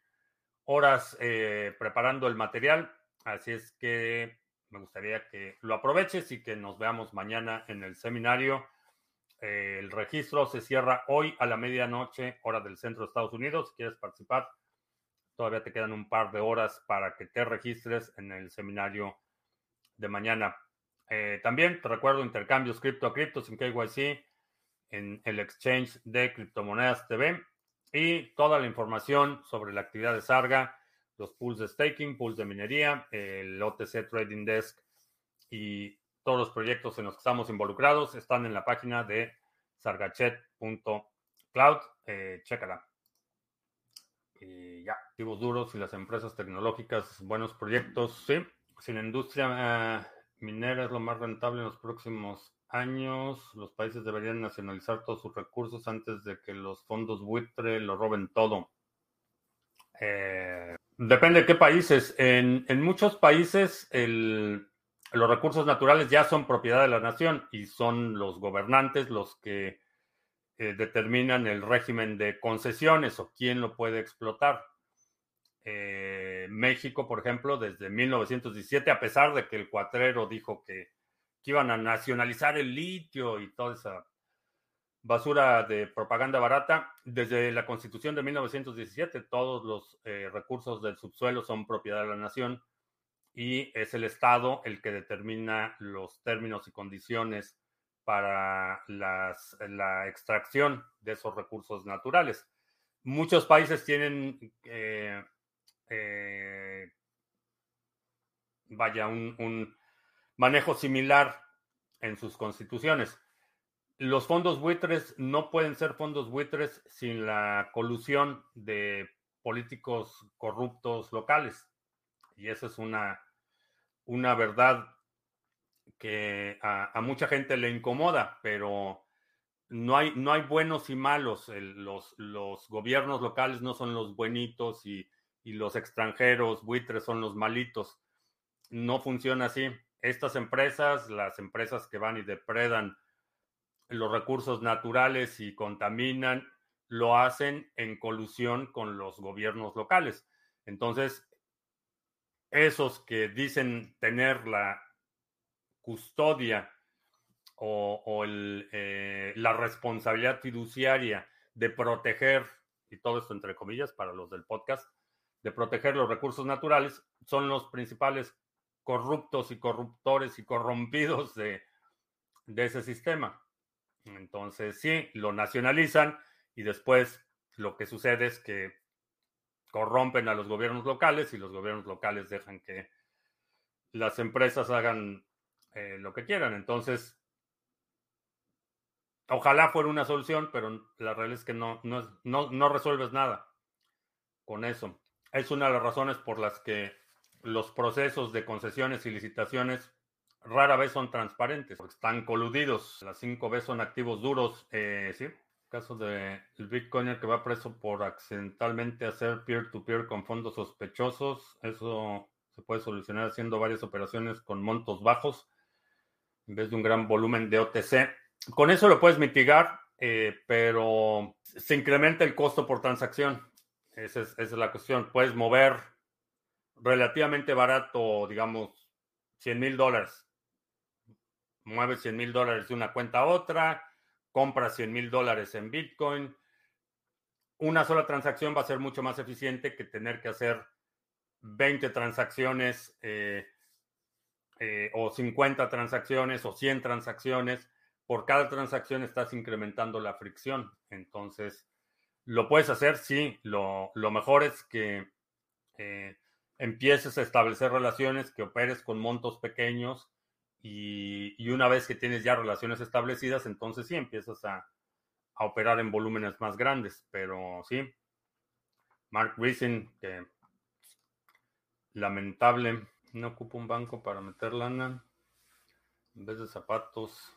horas eh, preparando el material, así es que me gustaría que lo aproveches y que nos veamos mañana en el seminario. Eh, el registro se cierra hoy a la medianoche, hora del centro de Estados Unidos. Si quieres participar, todavía te quedan un par de horas para que te registres en el seminario de mañana. también te recuerdo intercambios cripto a cripto sin KYC en el exchange de criptomonedas TV y toda la información sobre la actividad de Sarga, los pools de staking, pools de minería, el OTC Trading Desk y todos los proyectos en los que estamos involucrados están en la página de sargachet.cloud. Eh, chécala. Y ya, activos duros y las empresas tecnológicas, buenos proyectos, sí. Si la industria eh, minera es lo más rentable en los próximos años los países deberían nacionalizar todos sus recursos antes de que los fondos buitre lo roben todo. Eh, depende de qué países. En, muchos países los recursos naturales ya son propiedad de la nación y son los gobernantes los que eh, determinan el régimen de concesiones o quién lo puede explotar. Eh, México, por ejemplo, desde 1917, a pesar de que el cuatrero dijo que, iban a nacionalizar el litio y toda esa basura de propaganda barata, desde la constitución de 1917 todos los eh, recursos del subsuelo son propiedad de la nación y es el Estado el que determina los términos y condiciones para la extracción de esos recursos naturales. Muchos países tienen eh, eh, vaya, un, manejo similar en sus constituciones. Los fondos buitres no pueden ser fondos buitres sin la colusión de políticos corruptos locales. Y esa es una, una verdad que a, mucha gente le incomoda, pero no hay, no hay buenos y malos. los, los gobiernos locales no son los buenitos y y los extranjeros buitres son los malitos. No funciona así. Estas empresas, las empresas que van y depredan los recursos naturales y contaminan, lo hacen en colusión con los gobiernos locales. Entonces, esos que dicen tener la custodia o, eh, la responsabilidad fiduciaria de proteger, y todo esto entre comillas para los del podcast, de proteger los recursos naturales son los principales corruptos y corruptores y corrompidos de, ese sistema. Entonces, sí, lo nacionalizan y después lo que sucede es que corrompen a los gobiernos locales y los gobiernos locales dejan que las empresas hagan eh, lo que quieran. Entonces, ojalá fuera una solución, pero la realidad es que no, no, no resuelves nada con eso es una de las razones por las que los procesos de concesiones y licitaciones rara vez son transparentes, porque están coludidos. Las cinco veces son activos duros. Eh, sí, caso del Bitcoiner que va preso por accidentalmente hacer peer-to-peer con fondos sospechosos. Eso se puede solucionar haciendo varias operaciones con montos bajos en vez de un gran volumen de OTC. Con eso lo puedes mitigar, eh, pero se incrementa el costo por transacción. Esa es, la cuestión. Puedes mover relativamente barato, digamos, 100 mil dólares. Mueves 100 mil dólares de una cuenta a otra, compras 100 mil dólares en Bitcoin. Una sola transacción va a ser mucho más eficiente que tener que hacer 20 transacciones eh, eh, o 50 transacciones o 100 transacciones. Por cada transacción estás incrementando la fricción. Entonces, lo puedes hacer, sí. Lo, mejor es que eh, empieces a establecer relaciones, que operes con montos pequeños y, una vez que tienes ya relaciones establecidas, entonces sí empiezas a, operar en volúmenes más grandes. Pero sí, Mark Reason, que lamentable, no ocupa un banco para meter lana. En vez de zapatos,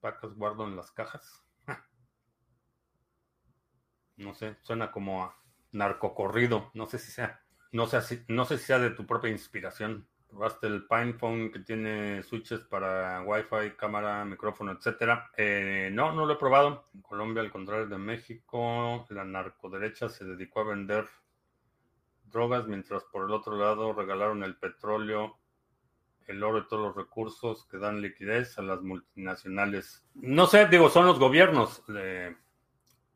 pacas guardo en las cajas. No sé, suena como a narcocorrido. No sé si sea, no sé, si, no sé si sea de tu propia inspiración. Probaste el PinePhone que tiene switches para Wi-Fi, cámara, micrófono, etcétera. Eh, no, no lo he probado. En Colombia, al contrario de México, la narcoderecha se dedicó a vender drogas, mientras por el otro lado regalaron el petróleo, el oro y todos los recursos que dan liquidez a las multinacionales. No sé, digo, son los gobiernos. Eh,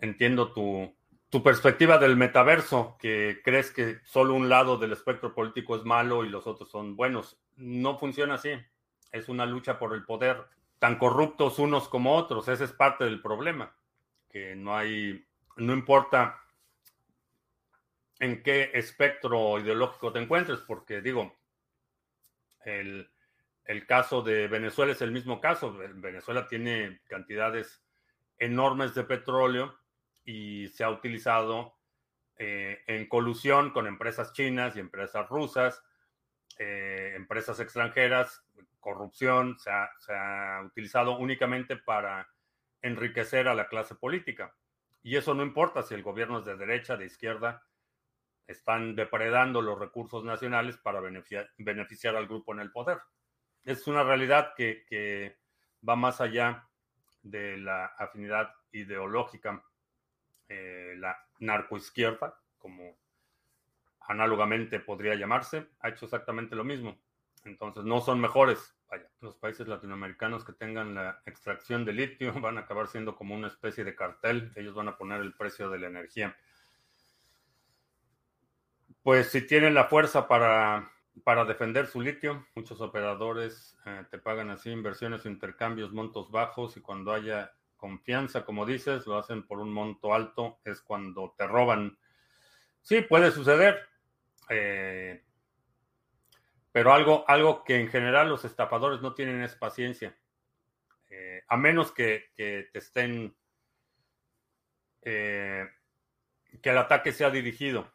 entiendo tu, perspectiva del metaverso, que crees que solo un lado del espectro político es malo y los otros son buenos. No funciona así. Es una lucha por el poder, tan corruptos unos como otros. Ese es parte del problema, que no hay, no importa en qué espectro ideológico te encuentres, porque digo, el, el caso de Venezuela es el mismo caso. Venezuela tiene cantidades enormes de petróleo y se ha utilizado eh, en colusión con empresas chinas y empresas rusas, eh, empresas extranjeras, corrupción, se ha, utilizado únicamente para enriquecer a la clase política. Y eso no importa si el gobierno es de derecha, de izquierda, están depredando los recursos nacionales para beneficiar, al grupo en el poder. Es una realidad que, que va más allá de la afinidad ideológica, eh, la narcoizquierda, como análogamente podría llamarse, ha hecho exactamente lo mismo. Entonces, no son mejores. Vaya, los países latinoamericanos que tengan la extracción de litio van a acabar siendo como una especie de cartel. Ellos van a poner el precio de la energía. Pues si tienen la fuerza para, para defender su litio, muchos operadores eh, te pagan así inversiones intercambios, montos bajos, y cuando haya confianza, como dices, lo hacen por un monto alto, es cuando te roban. Sí, puede suceder. Eh, pero algo, algo que en general los estafadores no tienen es paciencia. Eh, a menos que, te estén. Eh, que el ataque sea dirigido.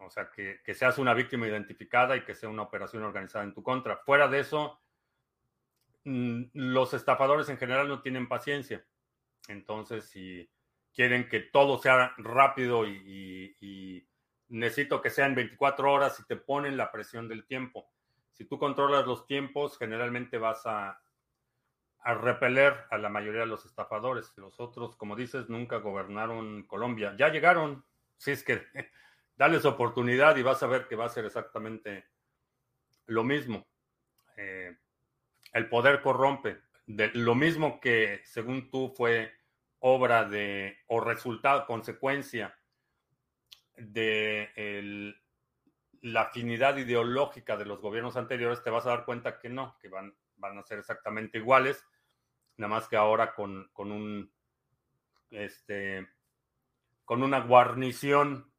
O sea, que, que, seas una víctima identificada y que sea una operación organizada en tu contra. Fuera de eso, los estafadores en general no tienen paciencia. Entonces, si quieren que todo sea rápido y necesito que sean 24 horas y te ponen la presión del tiempo. Si tú controlas los tiempos, generalmente vas a, a repeler a la mayoría de los estafadores. Los otros, como dices, nunca gobernaron Colombia. Ya llegaron. Si es que dales oportunidad y vas a ver que va a ser exactamente lo mismo. Eh, el poder corrompe. Lo mismo que, según tú, fue obra de o resultado, consecuencia de la afinidad ideológica de los gobiernos anteriores, te vas a dar cuenta que no, que van, van a ser exactamente iguales, nada más que ahora con, con un este con una guarnición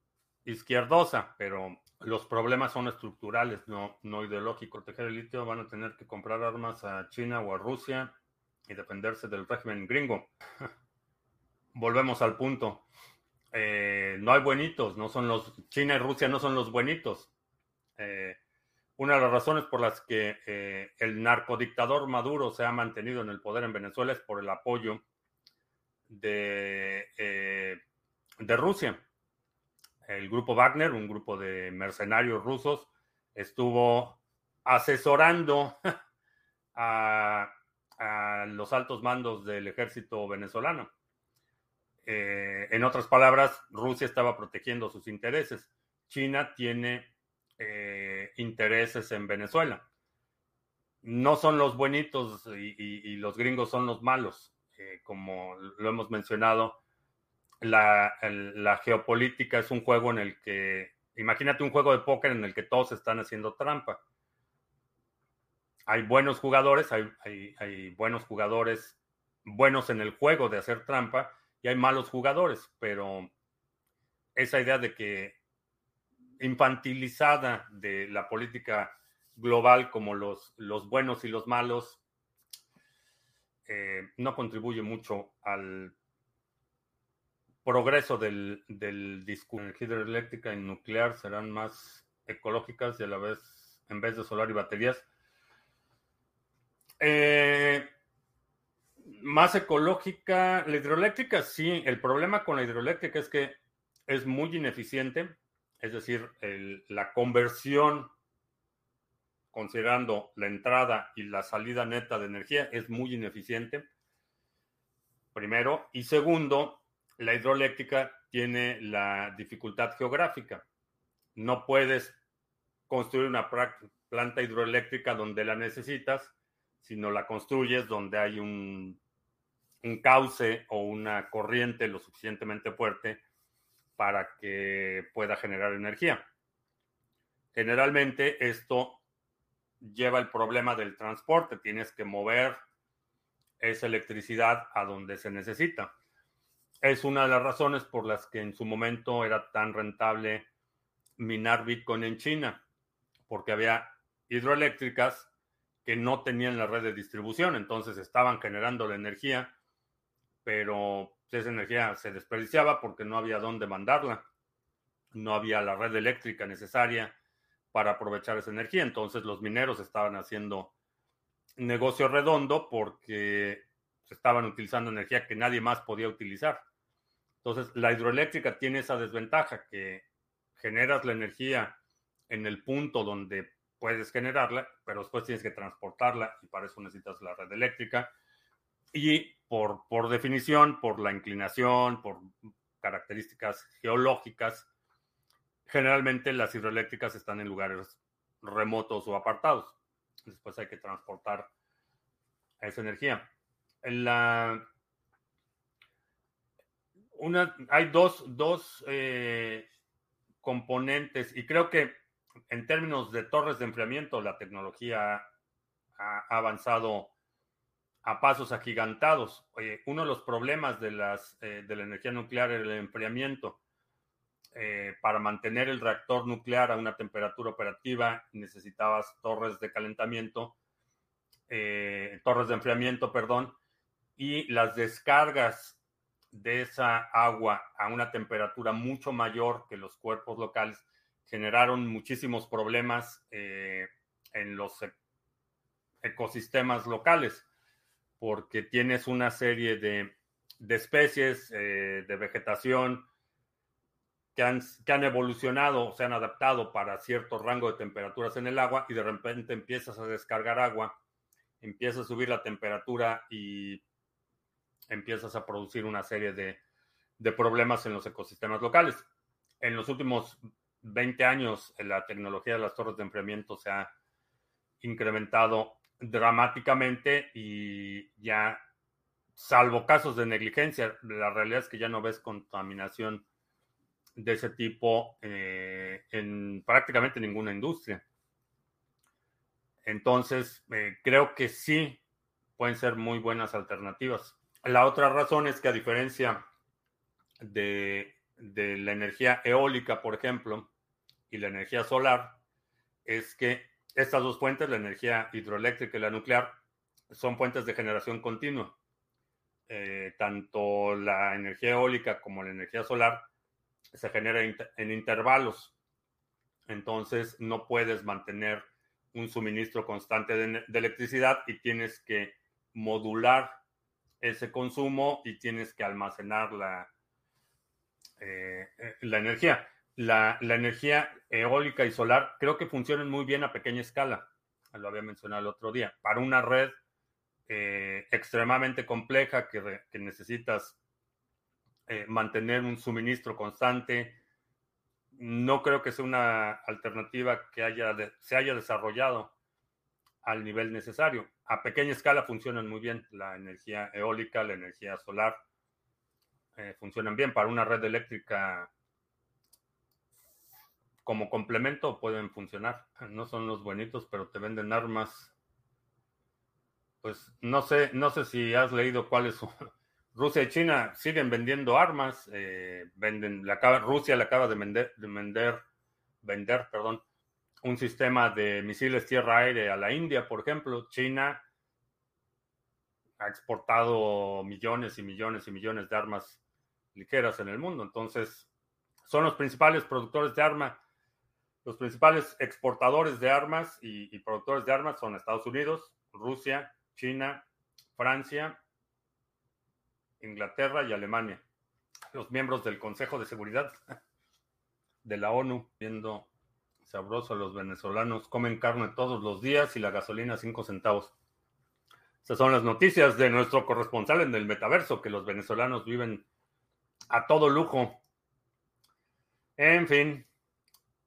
izquierdosa, pero los problemas son estructurales, no, ideológicos. Proteger el litio van a tener que comprar armas a China o a Rusia y defenderse del régimen gringo. Volvemos al punto. Eh, no hay buenitos, no son los, China y Rusia no son los buenitos. Eh, una de las razones por las que eh, el narcodictador Maduro se ha mantenido en el poder en Venezuela es por el apoyo de, de Rusia. El grupo Wagner, un grupo de mercenarios rusos, estuvo asesorando a los altos mandos del ejército venezolano. Eh, en otras palabras, Rusia estaba protegiendo sus intereses. China tiene eh, intereses en Venezuela. No son los buenitos y, los gringos son los malos. Eh, como lo hemos mencionado, la, la, geopolítica es un juego en el que, imagínate un juego de póker en el que todos están haciendo trampa. Hay buenos jugadores, hay, hay, buenos jugadores buenos en el juego de hacer trampa y hay malos jugadores, pero esa idea de que infantilizada de la política global como los, los buenos y los malos eh, no contribuye mucho al progreso del, del discurso. Energía hidroeléctrica y nuclear serán más ecológicas y a la vez, en vez de solar y baterías. Eh, más ecológica, la hidroeléctrica sí, el problema con la hidroeléctrica es que es muy ineficiente, es decir, la conversión considerando la entrada y la salida neta de energía es muy ineficiente, primero, y segundo, la hidroeléctrica tiene la dificultad geográfica. No puedes construir una planta hidroeléctrica donde la necesitas, sino la construyes donde hay un cauce o una corriente lo suficientemente fuerte para que pueda generar energía. Generalmente esto lleva el problema del transporte. Tienes que mover esa electricidad a donde se necesita. Es una de las razones por las que en su momento era tan rentable minar Bitcoin en China, porque había hidroeléctricas que no tenían la red de distribución, entonces estaban generando la energía pero esa energía se desperdiciaba porque no había dónde mandarla, no había la red eléctrica necesaria para aprovechar esa energía, entonces los mineros estaban haciendo negocio redondo porque estaban utilizando energía que nadie más podía utilizar. Entonces, la hidroeléctrica tiene esa desventaja que generas la energía en el punto donde puedes generarla, pero después tienes que transportarla y para eso necesitas la red eléctrica. Y por, por definición, por la inclinación, por características geológicas, generalmente las hidroeléctricas están en lugares remotos o apartados. Después hay que transportar esa energía. La, una, hay dos, dos eh, componentes y creo que en términos de torres de enfriamiento la tecnología ha avanzado a pasos agigantados. Uno de los problemas de, las, eh, de la energía nuclear es el enfriamiento. Eh, para mantener el reactor nuclear a una temperatura operativa necesitabas torres de calentamiento, eh, torres de enfriamiento, perdón, y las descargas de esa agua a una temperatura mucho mayor que los cuerpos locales generaron muchísimos problemas en los e-, ecosistemas locales porque tienes una serie de, especies eh, de vegetación que han, que han evolucionado, se han adaptado para cierto rango de temperaturas en el agua y de repente empiezas a descargar agua, empieza a subir la temperatura y empiezas a producir una serie de, problemas en los ecosistemas locales. En los últimos 20 años, la tecnología de las torres de enfriamiento se ha incrementado dramáticamente y ya, salvo casos de negligencia, la realidad es que ya no ves contaminación de ese tipo eh, en prácticamente ninguna industria. Entonces, eh, creo que sí pueden ser muy buenas alternativas. La otra razón es que a diferencia de, la energía eólica, por ejemplo, y la energía solar, es que estas dos fuentes, la energía hidroeléctrica y la nuclear, son fuentes de generación continua. Eh, tanto la energía eólica como la energía solar se genera en intervalos. Entonces no puedes mantener un suministro constante de, electricidad y tienes que modular ese consumo y tienes que almacenar la, eh, eh, la energía la, energía eólica y solar creo que funcionan muy bien a pequeña escala. Lo había mencionado el otro día. Para una red eh, extremadamente compleja que, necesitas eh, mantener un suministro constante, no creo que sea una alternativa que haya se haya desarrollado al nivel necesario. A pequeña escala funcionan muy bien. La energía eólica, la energía solar eh, funcionan bien. Para una red eléctrica como complemento pueden funcionar. No son los buenitos, pero te venden armas. Pues no sé, no sé si has leído cuáles son. Rusia y China siguen vendiendo armas. Eh, venden, la Rusia le acaba de vender, de vender, vender, perdón, un sistema de misiles tierra-aire a la India, por ejemplo. China ha exportado millones y millones y millones de armas ligeras en el mundo. Entonces, son los principales productores de armas los principales exportadores de armas y, productores de armas son Estados Unidos, Rusia, China, Francia, Inglaterra y Alemania. Los miembros del Consejo de Seguridad de la ONU, viendo sabroso, los venezolanos comen carne todos los días y la gasolina 5 centavos. Estas son las noticias de nuestro corresponsal en el metaverso, que los venezolanos viven a todo lujo. En fin,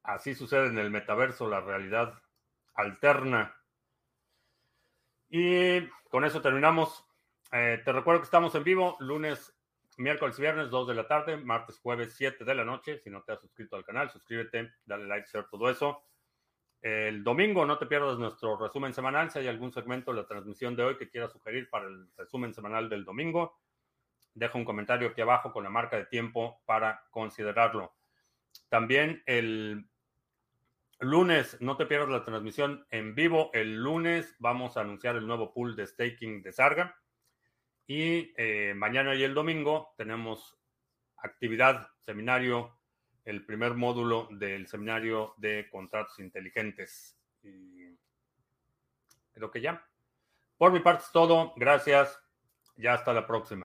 Así sucede en el metaverso, la realidad alterna. Y con eso terminamos. Eh, te recuerdo que estamos en vivo lunes, miércoles y viernes, 2 de la tarde, martes, jueves, 7 de la noche. Si no te has suscrito al canal, suscríbete, dale like, share, todo eso. El domingo no te pierdas nuestro resumen semanal. Si hay algún segmento de la transmisión de hoy que quieras sugerir para el resumen semanal del domingo, deja un comentario aquí abajo con la marca de tiempo para considerarlo. También el Lunes, no te pierdas la transmisión en vivo. El lunes vamos a anunciar el nuevo pool de staking de Sarga. Y eh, mañana y el domingo tenemos actividad, seminario, el primer módulo del seminario de contratos inteligentes. Y creo que ya. Por mi parte es todo. Gracias. Ya hasta la próxima.